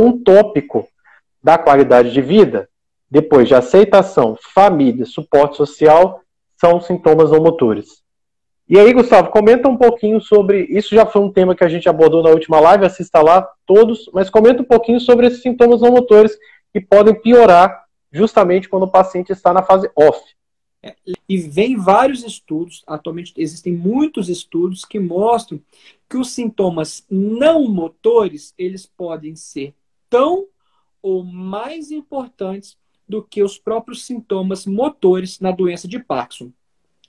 um tópico da qualidade de vida, depois de aceitação, família, suporte social, são sintomas não motores. E aí, Gustavo, comenta um pouquinho sobre. Isso já foi um tema que a gente abordou na última live, assista lá todos, mas comenta um pouquinho sobre esses sintomas não motores que podem piorar justamente quando o paciente está na fase off. É, e vem vários estudos, atualmente existem muitos estudos que mostram que os sintomas não motores, eles podem ser tão ou mais importantes do que os próprios sintomas motores na doença de Parkinson.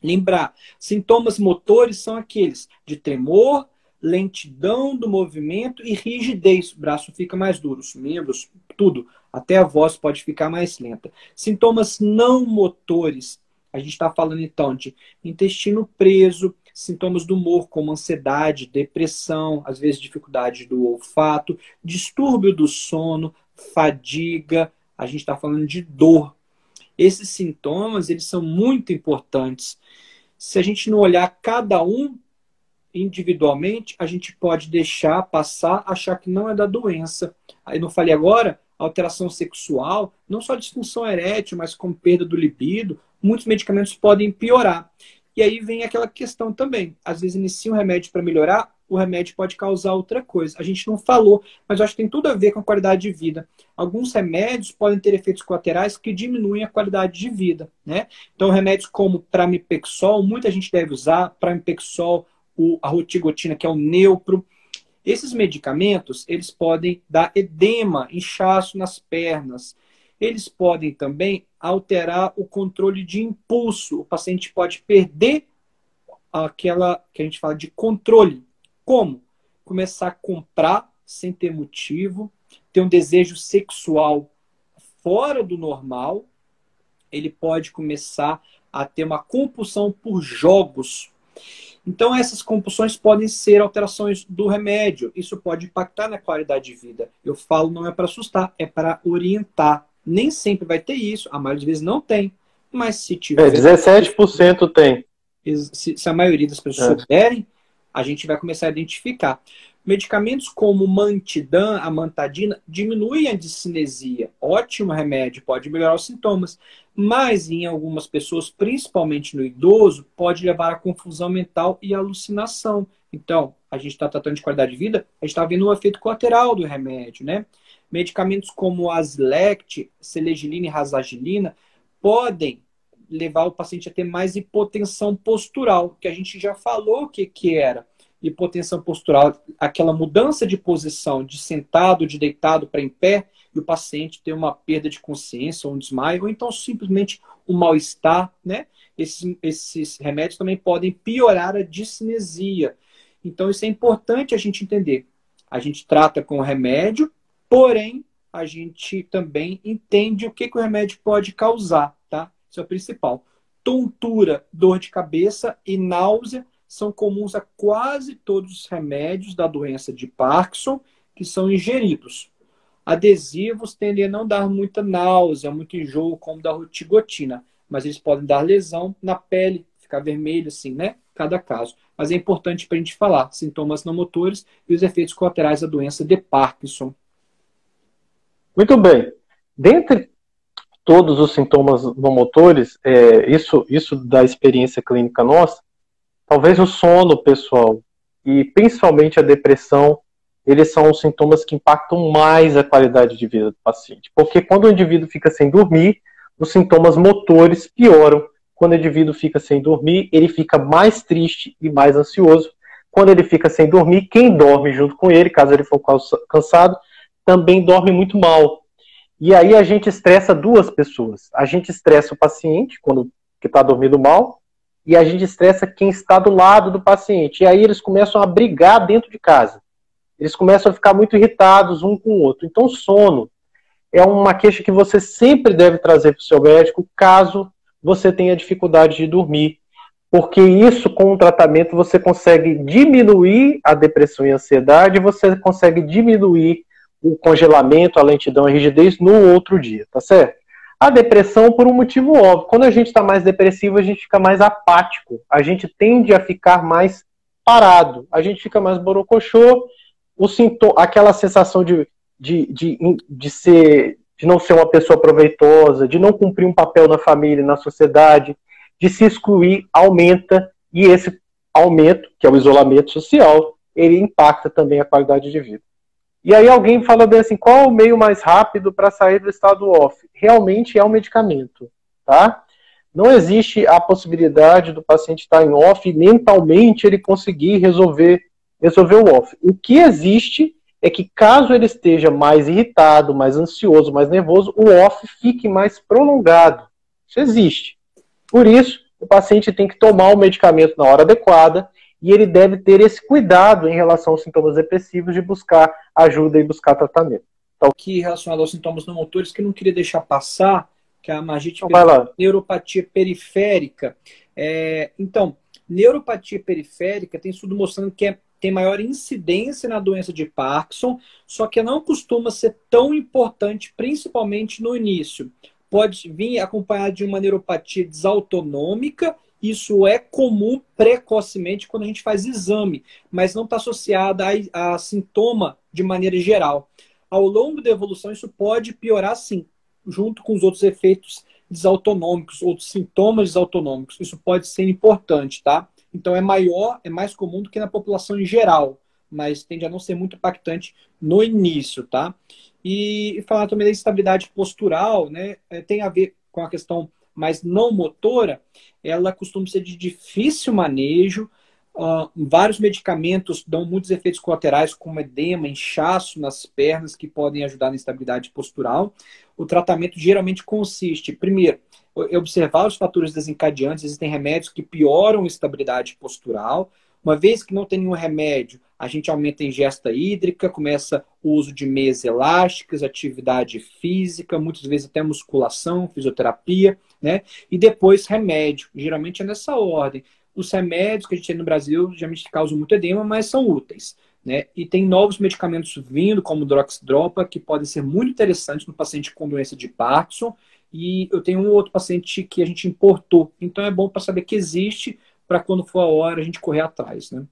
Lembrar, sintomas motores são aqueles de tremor, lentidão do movimento e rigidez. O braço fica mais duro, os membros, tudo. Até a voz pode ficar mais lenta. Sintomas não motores. A gente está falando então de intestino preso, sintomas do humor, como ansiedade, depressão, às vezes dificuldade do olfato, distúrbio do sono, fadiga. A gente está falando de dor, esses sintomas, eles são muito importantes. Se a gente não olhar cada um individualmente, a gente pode deixar passar, achar que não é da doença. Aí não falei agora, alteração sexual, não só disfunção erétil, mas com perda do libido, muitos medicamentos podem piorar. E aí vem aquela questão também. Às vezes inicia um remédio para melhorar, o remédio pode causar outra coisa. A gente não falou, mas eu acho que tem tudo a ver com a qualidade de vida. Alguns remédios podem ter efeitos colaterais que diminuem a qualidade de vida, né? Então, remédios como pramipexol, muita gente deve usar, pramipexol, o, a rotigotina, que é o neupro. Esses medicamentos, eles podem dar edema, inchaço nas pernas. Eles podem também alterar o controle de impulso. O paciente pode perder aquela que a gente fala de controle como? Começar a comprar sem ter motivo, ter um desejo sexual fora do normal, ele pode começar a ter uma compulsão por jogos. Então, essas compulsões podem ser alterações do remédio. Isso pode impactar na qualidade de vida. Eu falo, não é para assustar, é para orientar. Nem sempre vai ter isso, a maioria das vezes não tem. Mas se tiver. É, 17% tem. Se, se, a maioria das pessoas é. souberem, a gente vai começar a identificar. Medicamentos como mantidã, amantadina, diminuem a discinesia. Ótimo remédio, pode melhorar os sintomas. Mas em algumas pessoas, principalmente no idoso, pode levar a confusão mental e alucinação. Então, a gente está tratando de qualidade de vida, a gente está vendo o efeito colateral do remédio, né? Medicamentos como Aslect, Selegilina e Razagilina podem levar o paciente a ter mais hipotensão postural, que a gente já falou o que, que era. Hipotensão postural, aquela mudança de posição de sentado, de deitado para em pé, e o paciente ter uma perda de consciência, ou um desmaio, ou então simplesmente um mal-estar, né? Esses, esses remédios também podem piorar a discinesia. Então, isso é importante a gente entender. A gente trata com remédio, porém, a gente também entende o que, que o remédio pode causar. Isso é o principal. Tontura, dor de cabeça e náusea são comuns a quase todos os remédios da doença de Parkinson que são ingeridos. Adesivos tendem a não dar muita náusea, muito enjoo, como da rotigotina, mas eles podem dar lesão na pele, ficar vermelho assim, né? Cada caso. Mas é importante para a gente falar sintomas não motores e os efeitos colaterais da doença de Parkinson. Muito bem. Dentre todos os sintomas não motores, é, isso, isso da experiência clínica nossa, talvez o sono, pessoal, e principalmente a depressão, eles são os sintomas que impactam mais a qualidade de vida do paciente. Porque quando o indivíduo fica sem dormir, os sintomas motores pioram. Quando o indivíduo fica sem dormir, ele fica mais triste e mais ansioso. Quando ele fica sem dormir, quem dorme junto com ele, caso ele for cansado, também dorme muito mal. E aí a gente estressa duas pessoas. A gente estressa o paciente, quando que está dormindo mal, e a gente estressa quem está do lado do paciente. E aí eles começam a brigar dentro de casa. Eles começam a ficar muito irritados um com o outro. Então, sono é uma queixa que você sempre deve trazer para o seu médico caso você tenha dificuldade de dormir. Porque isso, com o tratamento, você consegue diminuir a depressão e a ansiedade, você consegue diminuir o congelamento, a lentidão, a rigidez no outro dia, tá certo? A depressão por um motivo óbvio. Quando a gente está mais depressivo, a gente fica mais apático. A gente tende a ficar mais parado. A gente fica mais borocochô. O sintoma, aquela sensação de de, de, de ser de não ser uma pessoa proveitosa, de não cumprir um papel na família, na sociedade, de se excluir, aumenta, e esse aumento, que é o isolamento social, ele impacta também a qualidade de vida. E aí alguém fala bem assim, qual o meio mais rápido para sair do estado off? Realmente é um medicamento, tá? Não existe a possibilidade do paciente estar em off e mentalmente ele conseguir resolver, resolver o off. O que existe é que caso ele esteja mais irritado, mais ansioso, mais nervoso, o off fique mais prolongado. Isso existe. Por isso, o paciente tem que tomar o medicamento na hora adequada e ele deve ter esse cuidado em relação aos sintomas depressivos de buscar ajuda e buscar tratamento. Então, aqui relacionado aos sintomas não motores que não queria deixar passar, que é a magite então, neuropatia periférica. É, então, neuropatia periférica tem estudo mostrando que é tem maior incidência na doença de Parkinson, só que não costuma ser tão importante, principalmente no início. Pode vir acompanhado de uma neuropatia desautonômica, isso é comum precocemente quando a gente faz exame, mas não está associado a, a sintoma de maneira geral. Ao longo da evolução, isso pode piorar sim, junto com os outros efeitos desautonômicos, outros sintomas desautonômicos. Isso pode ser importante, tá? Então é maior, é mais comum do que na população em geral, mas tende a não ser muito impactante no início, tá? E, falar também da estabilidade postural, né? É, tem a ver com a questão mais não motora, ela costuma ser de difícil manejo. Uh, vários medicamentos dão muitos efeitos colaterais, como edema, inchaço nas pernas, que podem ajudar na estabilidade postural. O tratamento geralmente consiste, primeiro, observar os fatores desencadeantes, existem remédios que pioram a estabilidade postural. Uma vez que não tem nenhum remédio, a gente aumenta a ingesta hídrica, começa o uso de meias elásticas, atividade física, muitas vezes até musculação, fisioterapia, né? E depois remédio. Geralmente é nessa ordem. Os remédios que a gente tem no Brasil geralmente causam muito edema, mas são úteis. Né? E tem novos medicamentos vindo, como Droxdropa, que podem ser muito interessantes no paciente com doença de Parkinson e eu tenho um outro paciente que a gente importou. Então é bom para saber que existe, para quando for a hora a gente correr atrás, né?